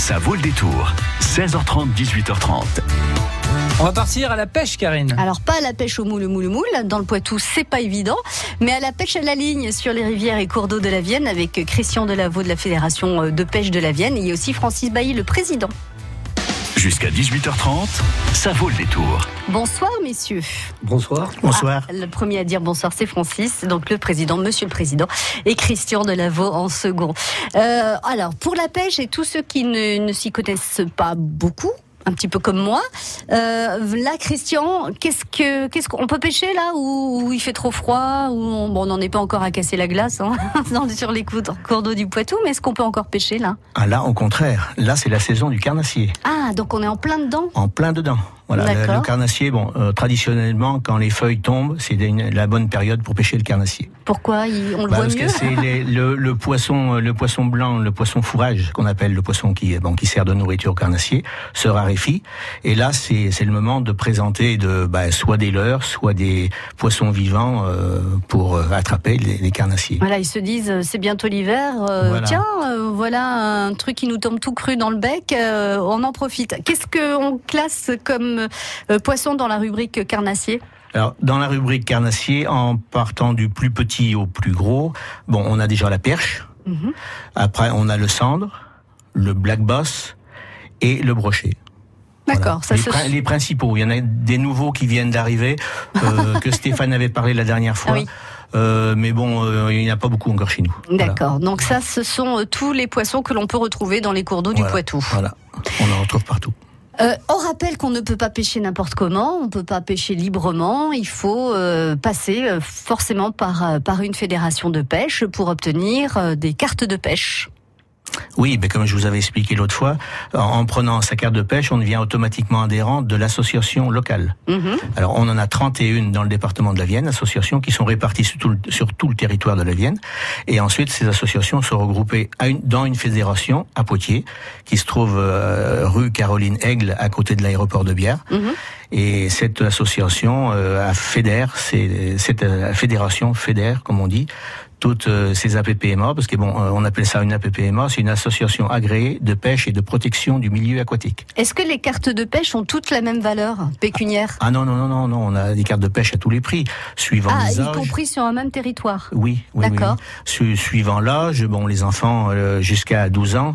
Ça vaut le détour. 16h30, 18h30. On va partir à la pêche, Karine. Alors pas à la pêche au moule, moule, moule. Dans le Poitou, c'est pas évident, mais à la pêche à la ligne sur les rivières et cours d'eau de la Vienne avec Christian Delaveau de la Fédération de pêche de la Vienne et aussi Francis Bailly, le président. Jusqu'à 18h30, ça vaut le détour. Bonsoir, messieurs. Bonsoir. Bonsoir. Ah, le premier à dire bonsoir, c'est Francis, donc le président, monsieur le président, et Christian Delaveau en second. Euh, alors, pour la pêche et tous ceux qui ne, ne s'y connaissent pas beaucoup, un petit peu comme moi. Euh, là, Christian, qu'est-ce que qu'est-ce qu'on peut pêcher là où, il fait trop froid ou on, bon, on n'en est pas encore à casser la glace hein, sur les cours d'eau du Poitou, mais est-ce qu'on peut encore pêcher là? Ah là, au contraire, là c'est la saison du carnassier. Ah, donc on est en plein dedans? En plein dedans. Voilà, le, carnassier, bon, euh, traditionnellement, quand les feuilles tombent, c'est la bonne période pour pêcher le carnassier. Pourquoi On le bah, voit parce mieux que c'est le, le, poisson, le poisson blanc, le poisson fourrage qu'on appelle le poisson qui, bon, qui sert de nourriture au carnassier, se raréfie. Et là, c'est le moment de présenter de, bah, soit des leurres, soit des poissons vivants euh, pour euh, attraper les, les, carnassiers. Voilà, ils se disent, c'est bientôt l'hiver. Tiens, voilà un truc qui nous tombe tout cru dans le bec. on en profite. Qu'est-ce qu'on classe comme euh, poisson dans la rubrique carnassier alors, dans la rubrique carnassier, en partant du plus petit au plus gros, bon, on a déjà la perche. Mhm. Après, on a le cendre, le black boss et le brochet. D'accord. Ça les, les, principaux. Il y en a des nouveaux qui viennent d'arriver, euh, que Stéphane avait parlé la dernière fois. Euh, mais bon, il n'y en a pas beaucoup encore chez nous. D'accord. Donc ça, ce sont tous les poissons que l'on peut retrouver dans les cours d'eau du Poitou. Voilà. On en retrouve partout. Euh, on rappelle qu'on ne peut pas pêcher n'importe comment, on ne peut pas pêcher librement, il faut euh, passer euh, forcément par, par une fédération de pêche pour obtenir des cartes de pêche. Oui, mais comme je vous avais expliqué l'autre fois, en, prenant sa carte de pêche, on devient automatiquement adhérent de l'association locale. Mhm. Alors, on en a 31 dans le département de la Vienne, associations qui sont réparties sur tout, le, sur tout le territoire de la Vienne. Et ensuite, ces associations sont regroupées à une, dans une fédération à Poitiers, qui se trouve euh, rue Caroline Aigle, à côté de l'aéroport de Bière. Mhm. Et cette association euh, fédère, c'est cette euh, fédération fédère, comme on dit, toutes euh, ces APPMA, parce que bon, euh, on appelle ça une APPMA, c'est une association agréée de pêche et de protection du milieu aquatique. Est-ce que les cartes de pêche ont toutes la même valeur pécuniaire? Ah non non non non non, on a des cartes de pêche à tous les prix, suivant ah, les âges. y compris sur un même territoire. Oui, oui D'accord. suivant l'âge, bon, les enfants euh, jusqu'à 12 ans.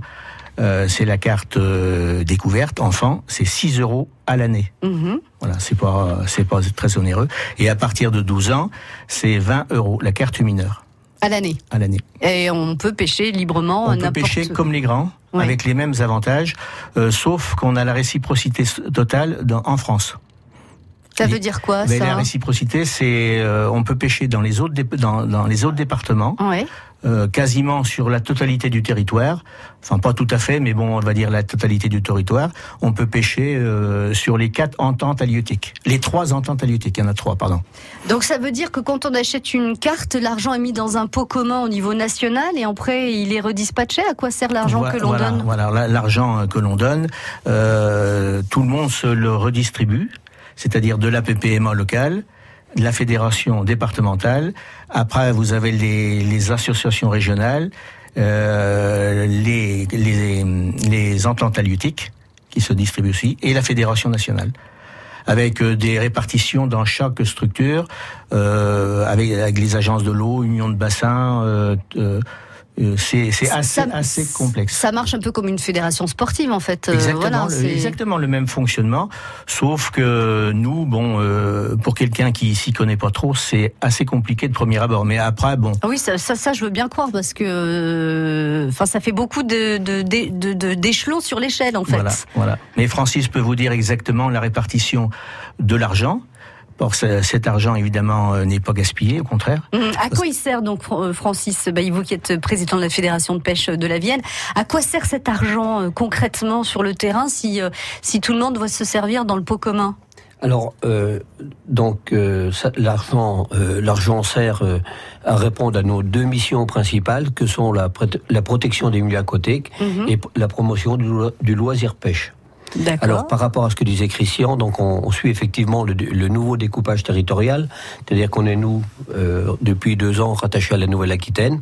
c'est la carte découverte enfant, c'est 6 euros à l'année. Mhm. Voilà, c'est pas c'est pas très onéreux. Et à partir de 12 ans, c'est 20 euros la carte mineure. À l'année. À l'année. Et on peut pêcher librement. On peut pêcher comme les grands, avec les mêmes avantages, euh, sauf qu'on a la réciprocité totale dans, en France. Ça veut dire quoi ça La réciprocité, c'est euh, on peut pêcher dans les autres dans, dans les autres départements. Ouais. Euh, quasiment sur la totalité du territoire, enfin pas tout à fait, mais bon, on va dire la totalité du territoire, on peut pêcher euh, sur les quatre ententes halieutiques. Les trois ententes halieutiques, il y en a trois, pardon. Donc ça veut dire que quand on achète une carte, l'argent est mis dans un pot commun au niveau national et après il est redispatché. À quoi sert l'argent que l'on donne? Voilà, l'argent que l'on donne, euh, tout le monde se le redistribue, c'est-à-dire de la PPMA locale la fédération départementale. Après, vous avez les, les associations régionales, euh, les, les, les ententes halieutiques qui se distribuent aussi, et la fédération nationale avec euh, des répartitions dans chaque structure, euh, avec, avec, les agences de l'eau, union de bassin, euh, euh euh, c'est assez, assez complexe. Ça marche un peu comme une fédération sportive en fait. Euh, exactement, le, exactement le même fonctionnement, sauf que nous, bon, euh, pour quelqu'un qui s'y connaît pas trop, c'est assez compliqué de premier abord. Mais après, bon. Ah oui, ça, ça, ça, je veux bien croire parce que, enfin, ça fait beaucoup de d'échelons de, sur l'échelle en fait. Voilà, voilà. Mais Francis peut vous dire exactement la répartition de l'argent. Or, cet argent, évidemment, euh, n'est pas gaspillé, au contraire. Mmh. À quoi il sert donc, euh, Francis bah, vous qui êtes président de la Fédération de pêche de la Vienne, à quoi sert cet argent euh, concrètement sur le terrain si, si tout le monde doit se servir dans le pot commun? Alors, donc, l'argent, l'argent sert à répondre à nos deux missions principales, que sont la, la protection des milieux aquatiques mmh. et la promotion du, du loisir pêche. Alors par rapport à ce que disait Christian, donc on, suit effectivement le, nouveau découpage territorial, c'est-à-dire qu'on est nous euh, depuis deux ans rattachés à la Nouvelle-Aquitaine.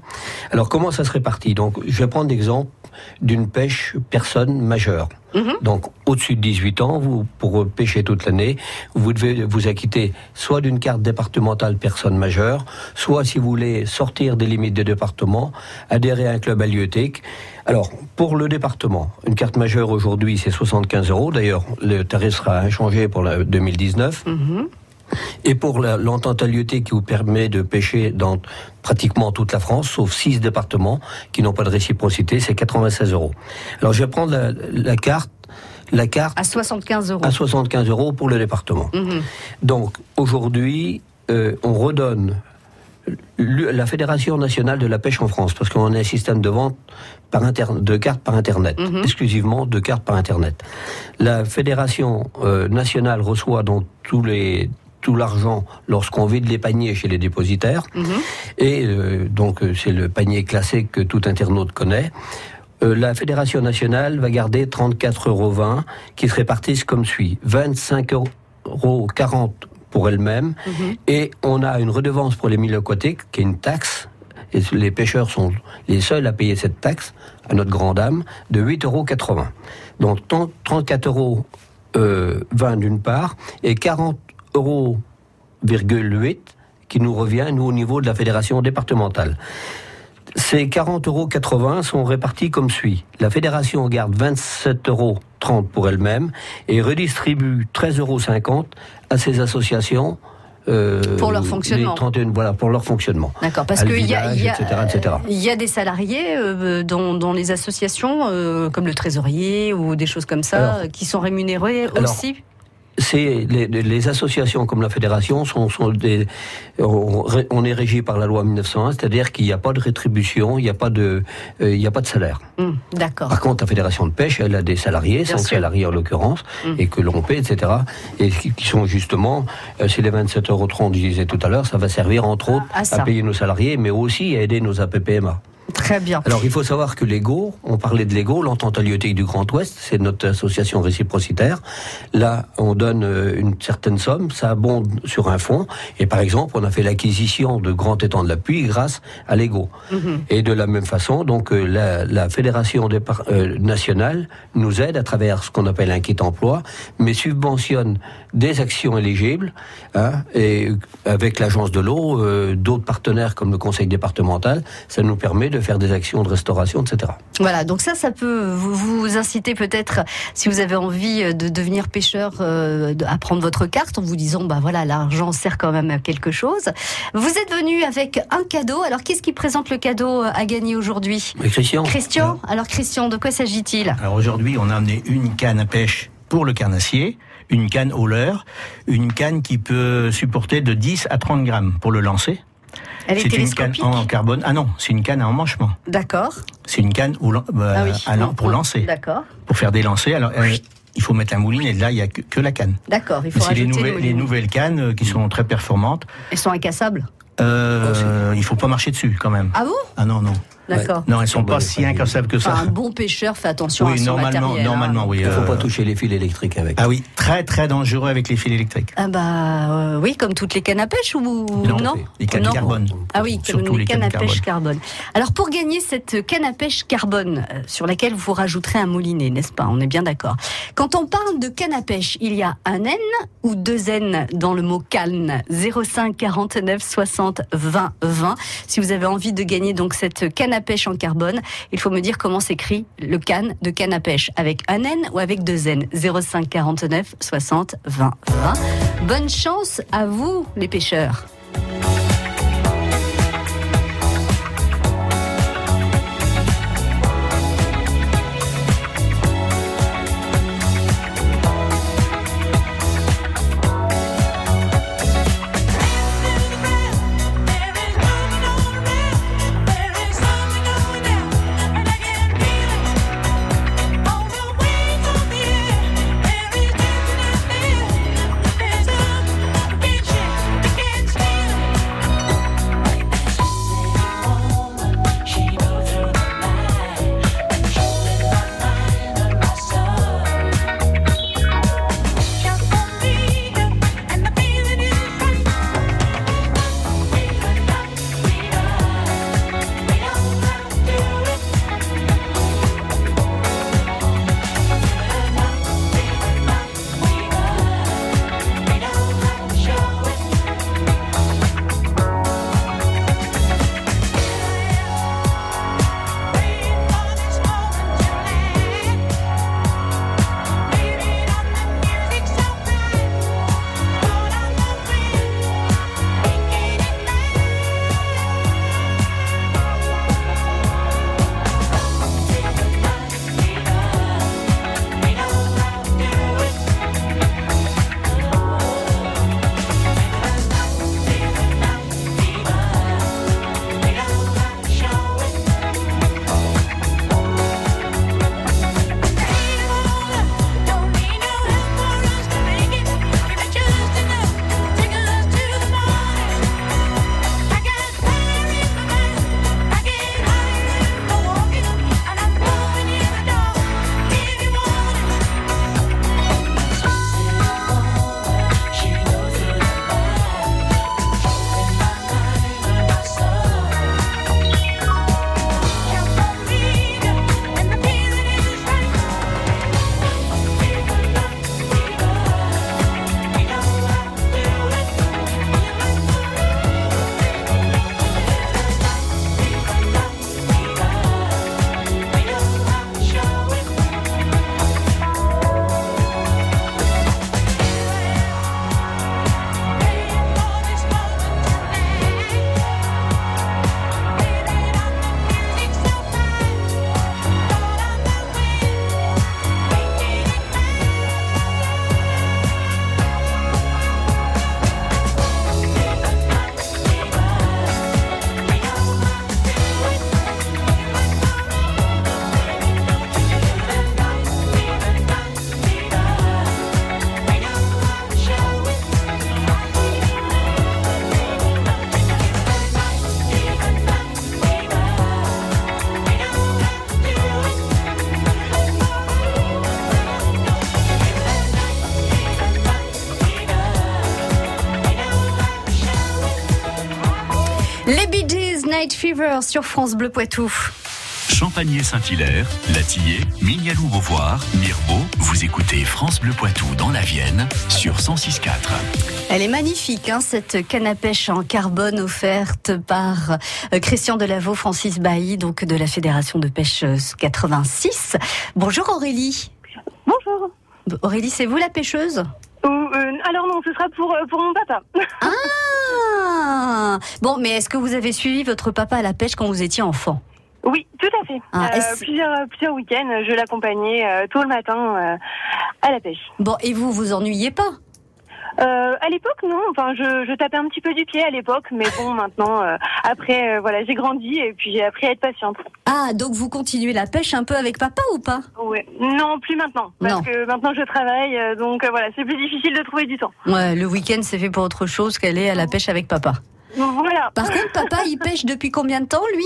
Alors comment ça se répartit Donc je vais prendre l'exemple d'une pêche personne majeure. Mhm. Donc, au-dessus de 18 ans, vous, pour pêcher toute l'année, vous devez vous acquitter soit d'une carte départementale personne majeure, soit, si vous voulez sortir des limites des départements, adhérer à un club halieutique. Alors, pour le département, une carte majeure aujourd'hui, c'est 75 euros. D'ailleurs, le tarif sera inchangé pour la 2019. Et pour l'entente qui vous permet de pêcher dans pratiquement toute la France, sauf six départements qui n'ont pas de réciprocité, c'est 96 euros. Alors je vais prendre la, carte la carte à 75 euros. À 75 euros pour le département. Mhm. Donc aujourd'hui, euh, on redonne la Fédération nationale de la pêche en France, parce qu'on a un système de vente par de cartes par Internet, mhm. exclusivement de cartes par Internet. La Fédération euh, nationale reçoit donc tous les tout l'argent lorsqu'on vide les paniers chez les dépositaires. Mhm. Et euh, donc euh, c'est le panier classé que tout internaute connaît. Euh, la Fédération nationale va garder 34,20 euros qui se répartissent comme suit. 25,40 euros pour elle-même mhm. et on a une redevance pour les milieux aquatiques qui est une taxe et les pêcheurs sont les seuls à payer cette taxe, à notre grande dame, de 8,80 euros. Donc 34,20 euros d'une part et 40 euros qui nous revient, nous, au niveau de la fédération départementale. Ces 40,80 euros sont répartis comme suit. La fédération garde 27,30 euros pour elle-même et redistribue 13,50 euros à ses associations euh, pour leur fonctionnement. voilà, pour leur fonctionnement. D'accord, parce qu'il y, a, y, y a des salariés euh, dans, les associations, euh, comme le trésorier ou des choses comme ça, qui sont rémunérés aussi c'est les, associations comme la fédération sont, sont des, on, est régi par la loi 1901, c'est-à-dire qu'il n'y a pas de rétribution, il n'y a pas de, euh, il n'y a pas de salaire. Hum, d'accord. Par contre, la fédération de pêche, elle a des salariés, cinq salariés en l'occurrence, hum. et que l'on paie, etc. Et qui, sont justement, euh, c'est les 27,30 euros, je disais tout à l'heure, ça va servir entre autres à, à payer nos salariés, mais aussi à aider nos APPMA. Très bien. Alors il faut savoir que l'EGO, on parlait de l'EGO, l'entente halieutique du Grand Ouest, c'est notre association réciprocitaire. Là, on donne euh, une certaine somme, ça abonde sur un fonds, et par exemple, on a fait l'acquisition de grands étangs de la pluie grâce à l'EGO. Mhm. Et de la même façon, donc euh, la, la, fédération euh, nationale nous aide à travers ce qu'on appelle un kit emploi, mais subventionne des actions éligibles, hein, et avec l'agence de l'eau, d'autres partenaires comme le conseil départemental, ça nous permet de faire des actions de restauration, etc. Voilà, donc ça, ça peut vous, vous inciter peut-être, si vous avez envie de devenir pêcheur, euh, à prendre votre carte en vous disant, bah voilà, l'argent sert quand même à quelque chose. Vous êtes venu avec un cadeau. Alors, qu'est-ce qui présente le cadeau à gagner aujourd'hui? Christian. Christian? Alors, Christian, de quoi s'agit-il? Alors aujourd'hui, on a amené une canne à pêche pour le carnassier une canne au leurre, une canne qui peut supporter de 10 à 30 grammes pour le lancer. Elle est, une canne en carbone. Ah non, c'est une canne à emmanchement. D'accord. C'est une canne où, bah, ah pour lancer. D'accord. Pour faire des lancers. Alors, euh, il faut mettre la mouline et là, il n'y a que, la canne. D'accord, il faut C'est les, nouvelles, les nouvelles cannes euh, qui sont très performantes. Elles sont incassables euh, oh, Il faut pas marcher dessus quand même. Ah bon? Ah non, non. D'accord. Non, elles sont pas si incassables que ça. un bon pêcheur fait attention à son normalement, matériel. Hein. Normalement, oui. Il ne faut pas toucher les fils électriques avec. Ah oui, très très dangereux avec les fils électriques. Ah bah euh, oui, comme toutes les cannes à pêche ou non, Les cannes carbone. Ah oui, comme les, cannes à pêche carbone. Alors pour gagner cette canne à pêche carbone euh, sur laquelle vous rajouterez un moulinet, n'est-ce pas? On est bien d'accord. Quand on parle de canne à pêche, il y a un N ou deux N dans le mot canne 05 49 60 20 20. Si vous avez envie de gagner donc cette canne à pêche en carbone il faut me dire comment s'écrit le canne de canne à pêche, avec un N ou avec deux N? 05 49 60 20 20. Bonne chance à vous, les pêcheurs. Night Fever sur France Bleu Poitou. Champagné-Saint-Hilaire, Latillé, Mignalou-Beauvoir, Mirbeau, vous écoutez France Bleu Poitou dans la Vienne sur 106.4. Elle est magnifique, hein, cette canne à pêche en carbone offerte par euh, Christian Delaveau, Francis Bailly, donc de la Fédération de pêche 86. Bonjour Aurélie. Bonjour. Aurélie, c'est vous la pêcheuse? Euh, euh, alors non, ce sera pour, euh, pour mon papa. Ah Bon, mais est-ce que vous avez suivi votre papa à la pêche quand vous étiez enfant? Oui, tout à fait. Ah, Euh, est-ce- plusieurs, plusieurs week-ends, je l'accompagnais euh, tôt le matin euh, à la pêche. Bon, et vous vous ennuyez pas? Euh, à l'époque, non. Enfin, je, je tapais un petit peu du pied à l'époque, mais bon, maintenant, euh, après, euh, voilà, j'ai grandi et puis j'ai appris à être patiente. Ah, donc vous continuez la pêche un peu avec papa ou pas? Non, plus maintenant, parce Non. que maintenant je travaille, euh, donc euh, voilà, c'est plus difficile de trouver du temps. Ouais, le week-end c'est fait pour autre chose qu'aller à la pêche avec papa. Voilà. Par contre, papa, il pêche depuis combien de temps, lui?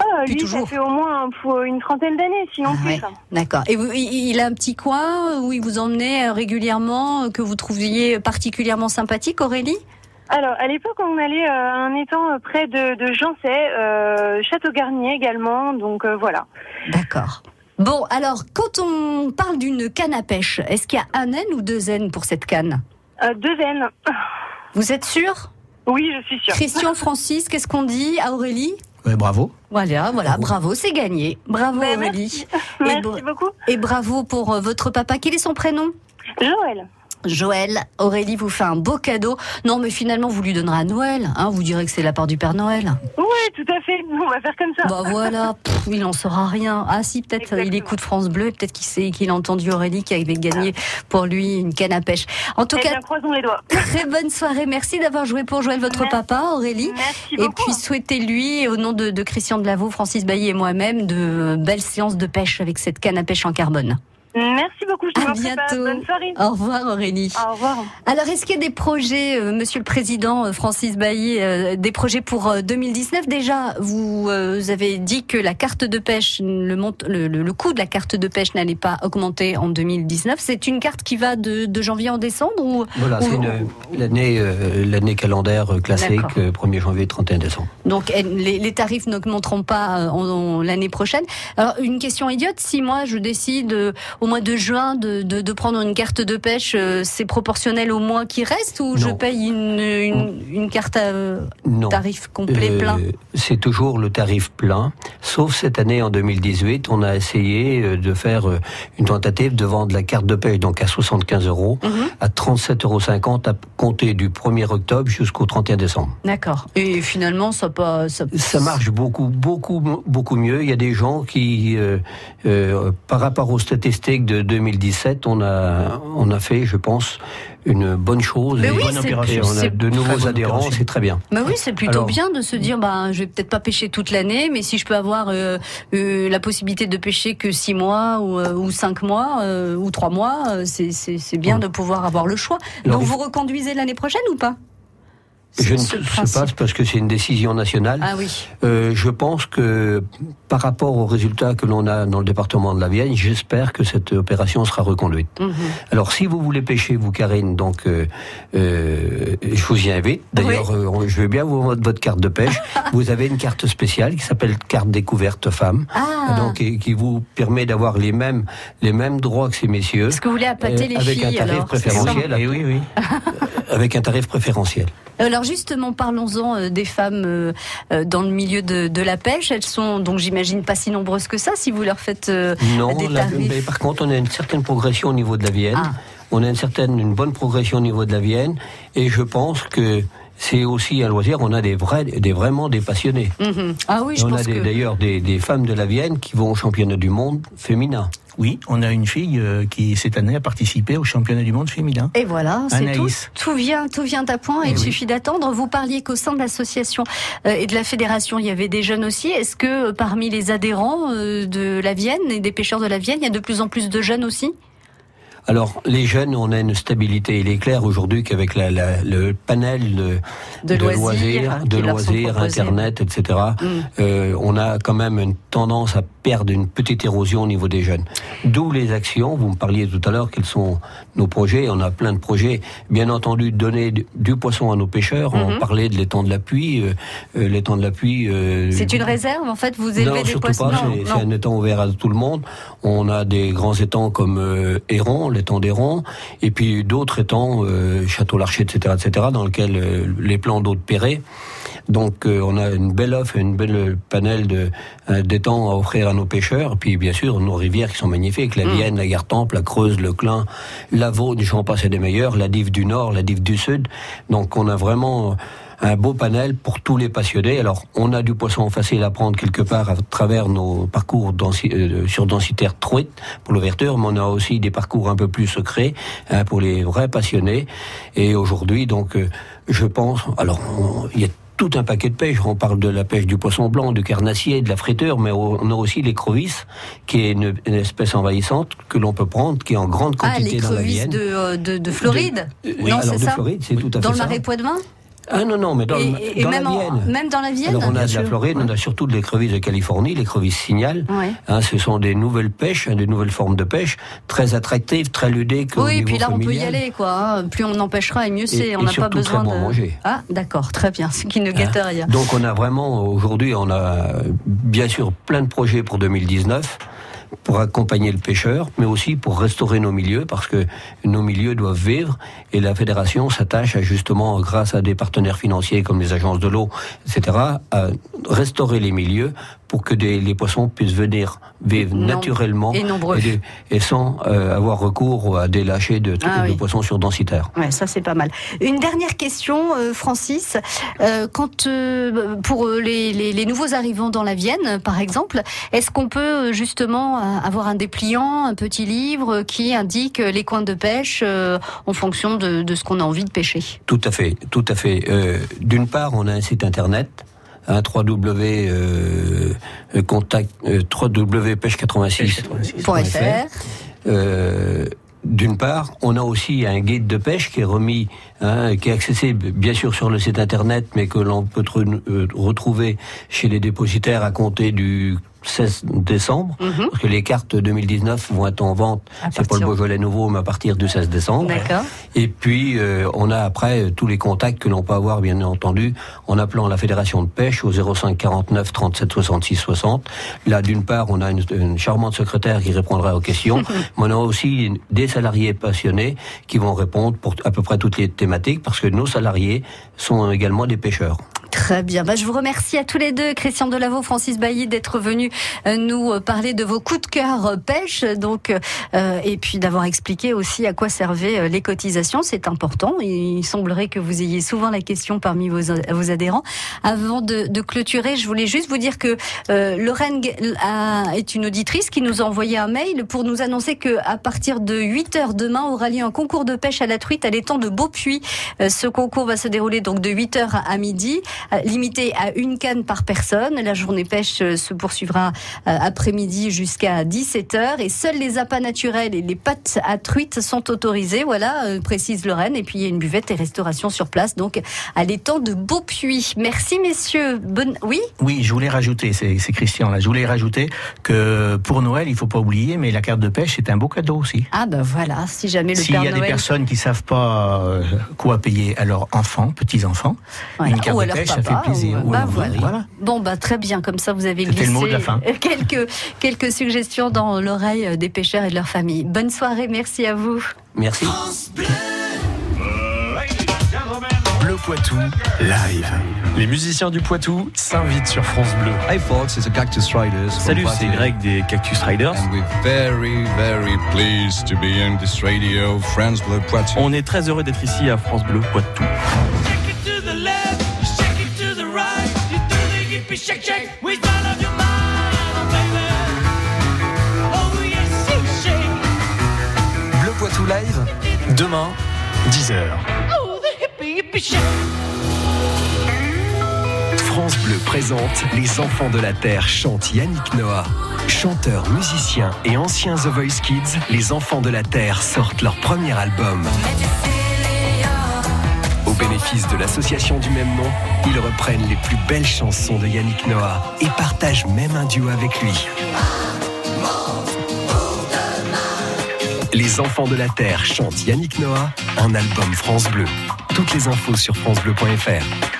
Ah, Depuis lui, toujours. ça fait au moins pour une trentaine d'années, sinon Ah plus. ouais. hein. D'accord. Et vous, il a un petit coin où il vous emmenait euh, régulièrement, euh, que vous trouviez particulièrement sympathique, Aurélie? Alors, à l'époque, on allait euh, à un étang euh, près de, de Jancet, euh, Château-Garnier également, donc euh, voilà. D'accord. Bon, alors, quand on parle d'une canne à pêche, est-ce qu'il y a un N ou deux N pour cette canne? Euh, deux N. Vous êtes sûr? Oui, je suis sûre. Christian, Francis, qu'est-ce qu'on dit à Aurélie Ouais, bravo. Voilà, voilà, bravo, c'est gagné. Bravo Ben, Aurélie. Et, Merci beaucoup. et bravo pour euh, votre papa. Quel est son prénom? Joël. Joël, Aurélie vous fait un beau cadeau. Non, mais finalement, vous lui donnerez à Noël. Hein, vous direz que c'est la part du Père Noël. Oui, tout à fait. On va faire comme ça. Bah voilà, pff, il en saura rien. Ah si, peut-être euh, il écoute France Bleu, peut-être qu'il sait qu'il a entendu Aurélie qui avait gagné pour lui une canne à pêche. En tout eh cas, bien, croisons les doigts. très bonne soirée. Merci d'avoir joué pour Joël, votre Merci. papa, Aurélie. Merci Et beaucoup. puis souhaitez-lui, au nom de, de Christian Delaveau, Francis Bailly et moi-même, de belles séances de pêche avec cette canne à pêche en carbone. Merci beaucoup. Je À bientôt. Bonne soirée. Au revoir Aurélie. Au revoir. Alors, est-ce qu'il y a des projets, euh, Monsieur le Président euh, Francis Bailly, euh, des projets pour euh, 2019 Déjà, vous, euh, vous avez dit que la carte de pêche, le, mont- le, le- le coût de la carte de pêche n'allait pas augmenter en 2019. C'est une carte qui va de, de janvier en décembre ou Voilà, c'est ou- l'année euh, l'année calendaire euh, classique, D'accord. euh, 1er janvier, 31 décembre. donc les, les tarifs n'augmenteront pas euh, en- en- l'année prochaine. Alors, une question idiote si moi je décide euh, au mois de juin de, de, de prendre une carte de pêche, euh, c'est proportionnel au mois qui reste ou je paye une, une, une carte à euh, Non. tarif complet Euh, plein? C'est toujours le tarif plein, sauf cette année en 2018, on a essayé euh, de faire une tentative de vendre la carte de pêche donc à 75 euros, Mhm. à 37,50 euros à compter du 1er octobre jusqu'au 31 décembre. D'accord. Et finalement, ça pas. Ça, Ça marche beaucoup, beaucoup, beaucoup mieux. Il y a des gens qui, euh, euh, par rapport aux statistiques de 2017, on a, on a fait, je pense, une bonne chose. Mais et, oui, on a de nouveaux adhérents, c'est très bien. Bah oui, c'est plutôt Alors- bien de se dire, bah, je vais peut-être pas pêcher toute l'année, mais si je peux avoir euh, euh, la possibilité de pêcher que six mois ou, euh, ou cinq mois euh, ou trois mois, c'est bien Mm. de pouvoir avoir le choix. Alors, Donc vous reconduisez l'année prochaine ou pas? Je ne sais pas parce que c'est une décision nationale. Ah oui. Euh, je pense que par rapport aux résultats que l'on a dans le département de la Vienne, j'espère que cette opération sera reconduite. Mhm. Alors, si vous voulez pêcher, vous, Karine, donc euh, euh, je vous y invite. D'ailleurs, euh, je veux bien vous votre, votre carte de pêche. vous avez une carte spéciale qui s'appelle carte découverte femme, Ah. donc et qui vous permet d'avoir les mêmes les mêmes droits que ces messieurs, Est-ce que vous voulez appâter euh, les avec filles un tarif alors préférentiel. Et oui, oui. avec un tarif préférentiel. Alors justement, parlons-en euh, des femmes euh, euh, dans le milieu de, de la pêche. Elles sont donc j'imagine pas si nombreuses que ça si vous leur faites Non, des la- tarifs. mais par contre, on a une certaine progression au niveau de la Vienne. Ah. On a une certaine, une bonne progression au niveau de la Vienne, et je pense que c'est aussi un loisir. On a des vrais, des vraiment des passionnés. Mhm. Ah oui, je on a pense des- que d'ailleurs des, des femmes de la Vienne qui vont au championnat du monde féminin. Oui, on a une fille euh, qui cette année a participé au championnat du monde féminin. Et voilà, c'est tout. Tout vient, tout vient à point. et Eh il oui. suffit d'attendre. Vous parliez qu'au sein de l'association euh, et de la fédération, il y avait des jeunes aussi. Est-ce que euh, parmi les adhérents de la Vienne et des pêcheurs de la Vienne, il y a de plus en plus de jeunes aussi? Alors, les jeunes, on a une stabilité. Il est clair aujourd'hui qu'avec la, la- le panel de, De loisirs, de loisirs. Internet, etc., Mm. euh, on a quand même une tendance à perdent une petite érosion au niveau des jeunes. D'où les actions. Vous me parliez tout à l'heure quels sont nos projets. On a plein de projets. Bien entendu, donner du poisson à nos pêcheurs. On mhm. parlait de l'étang de la pluie. Euh, euh, l'étang de la pluie. Euh, c'est une réserve en fait. Vous élevez des poissons? Pas, c'est un étang ouvert à tout le monde. On a des grands étangs comme Héron, l'étang d'Héron, et puis d'autres étangs, Château-Larcher, etc., etc., dans lesquels les plans d'eau de Perret. Donc euh, on a une belle offre, une belle panel de euh, d'étangs à offrir à nos pêcheurs. Puis bien sûr nos rivières qui sont magnifiques, la mm. Vienne, la Gartempe, la Creuse, le Clin, la Vaud, j'en passe des meilleurs, la Dive du Nord, la Dive du Sud. Donc on a vraiment un beau panel pour tous les passionnés. Alors, on a du poisson facile à prendre quelque part à travers nos parcours euh, sur densitaire truite pour l'ouverture, mais on a aussi des parcours un peu plus secrets hein, pour les vrais passionnés. Et aujourd'hui, donc, je pense, alors, il y a tout un paquet de pêche. On parle de la pêche du poisson blanc, du carnassier, de la friteur, mais on a aussi l'écrevisse, qui est une, espèce envahissante que l'on peut prendre, qui est en grande ah, quantité dans la Vienne. De, euh, de, de Floride oui, non, alors de Floride, c'est tout à fait Dans le marais Poitevin ah non, non, mais dans, et, dans même la Vienne. même dans la Vienne Alors on a de la Floride, on a surtout de l'écrevisse de Californie, l'écrevisse signal. Hein, ce sont des nouvelles pêches, hein, des nouvelles formes de pêche, très attractives, très ludiques. Oui, et puis là on peut y aller, quoi. Hein. Plus on empêchera et mieux c'est. On n'a pas besoin très bon de. Manger. Ah, d'accord, très bien, ce qui ne gâte rien. Donc on a vraiment, aujourd'hui, on a bien sûr plein de projets pour 2019 pour accompagner le pêcheur, mais aussi pour restaurer nos milieux, parce que nos milieux doivent vivre, et la fédération s'attache justement, grâce à des partenaires financiers comme les agences de l'eau, etc., à restaurer les milieux pour que les poissons puissent venir vivre naturellement et, sans euh, avoir recours à des lâchers de, ah poissons sur densitaire. Ouais, ça c'est pas mal. Une dernière question, euh, Francis. Euh, quand pour les, nouveaux arrivants dans la Vienne, par exemple, est-ce qu'on peut justement avoir un dépliant, un petit livre qui indique les coins de pêche en fonction de, de ce qu'on a envie de pêcher? Tout à fait, tout à fait. D'une part, on a un site internet un 3W euh, contact euh, 3W86.fr. Euh, d'une part, on a aussi un guide de pêche qui est remis, hein, qui est accessible bien sûr sur le site internet, mais que l'on peut euh, retrouver chez les dépositaires à compter du 16 décembre, mhm. parce que les cartes 2019 vont être en vente, c'est pas le Beaujolais nouveau, mais à partir du 16 décembre. Et puis, euh, on a après tous les contacts que l'on peut avoir, bien entendu, en appelant la Fédération de pêche au 05 49 37 66 60. Là, d'une part, on a une, charmante secrétaire qui répondra aux questions, mais on a aussi des salariés passionnés qui vont répondre pour à peu près toutes les thématiques, parce que nos salariés sont également des pêcheurs. Très bien. Bah, je vous remercie à tous les deux, Christian Delaveau, Francis Bailly, d'être venus euh, nous euh, parler de vos coups de cœur euh, pêche, donc, et puis d'avoir expliqué aussi à quoi servaient les cotisations. C'est important. Il semblerait que vous ayez souvent la question parmi vos, adhérents. Avant de, clôturer, je voulais juste vous dire que Lorraine est une auditrice qui nous a envoyé un mail pour nous annoncer que à partir de 8 heures demain aura lieu un concours de pêche à la truite à l'étang de Beaupuy. ce concours va se dérouler donc de 8 heures à midi. Euh, limité à une canne par personne. La journée pêche euh, se poursuivra euh, après-midi jusqu'à 17h et seuls les appâts naturels et les pâtes à truite sont autorisés. Voilà, précise Lorraine. Et puis il y a une buvette et restauration sur place, donc à l'étang de Beaupuy. Merci messieurs. Bonne... Oui? Oui, je voulais rajouter, c'est Christian là, je voulais rajouter que pour Noël, il faut pas oublier, mais la carte de pêche c'est un beau cadeau aussi. Ah ben voilà, si jamais le S'il y a des personnes qui savent pas quoi payer à leurs enfants, petits-enfants, une carte de pêche, ça fait plaisir. Bah, voilà. Bon, bah, très bien. Comme ça, vous avez glissé quelques, quelques suggestions dans l'oreille des pêcheurs et de leur famille. Bonne soirée. Merci à vous. Merci. Bleu Poitou, live. Les musiciens du Poitou s'invitent sur France Bleu. Hey folks, it's the Cactus Riders. Salut, c'est Greg des Cactus Riders. And we're very, very pleased to be on this radio, France Bleu Poitou. On est très heureux d'être ici à France Bleu Poitou. Bleu Poitou Live, demain, 10h. France Bleu présente Les Enfants de la Terre chante Yannick Noah. Chanteur, musicien et ancien The Voice Kids, Les Enfants de la Terre sortent leur premier album. Au bénéfice de l'association du même nom, ils reprennent les plus belles chansons de Yannick Noah et partagent même un duo avec lui. Les enfants de la Terre chantent Yannick Noah, un album France Bleu. Toutes les infos sur francebleu.fr.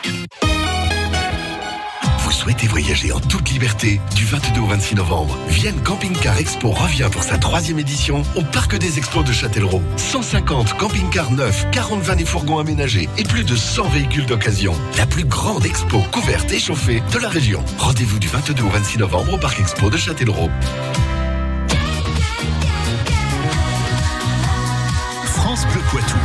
Souhaitez voyager en toute liberté du 22 au 26 novembre Vienne Camping Car Expo revient pour sa troisième édition au Parc des Expos de Châtellerault. 150 camping-cars neufs, 40 vannes et fourgons aménagés et plus de 100 véhicules d'occasion. La plus grande expo couverte et chauffée de la région. Rendez-vous du 22 au 26 novembre au Parc Expo de Châtellerault. France Bleu Poitou.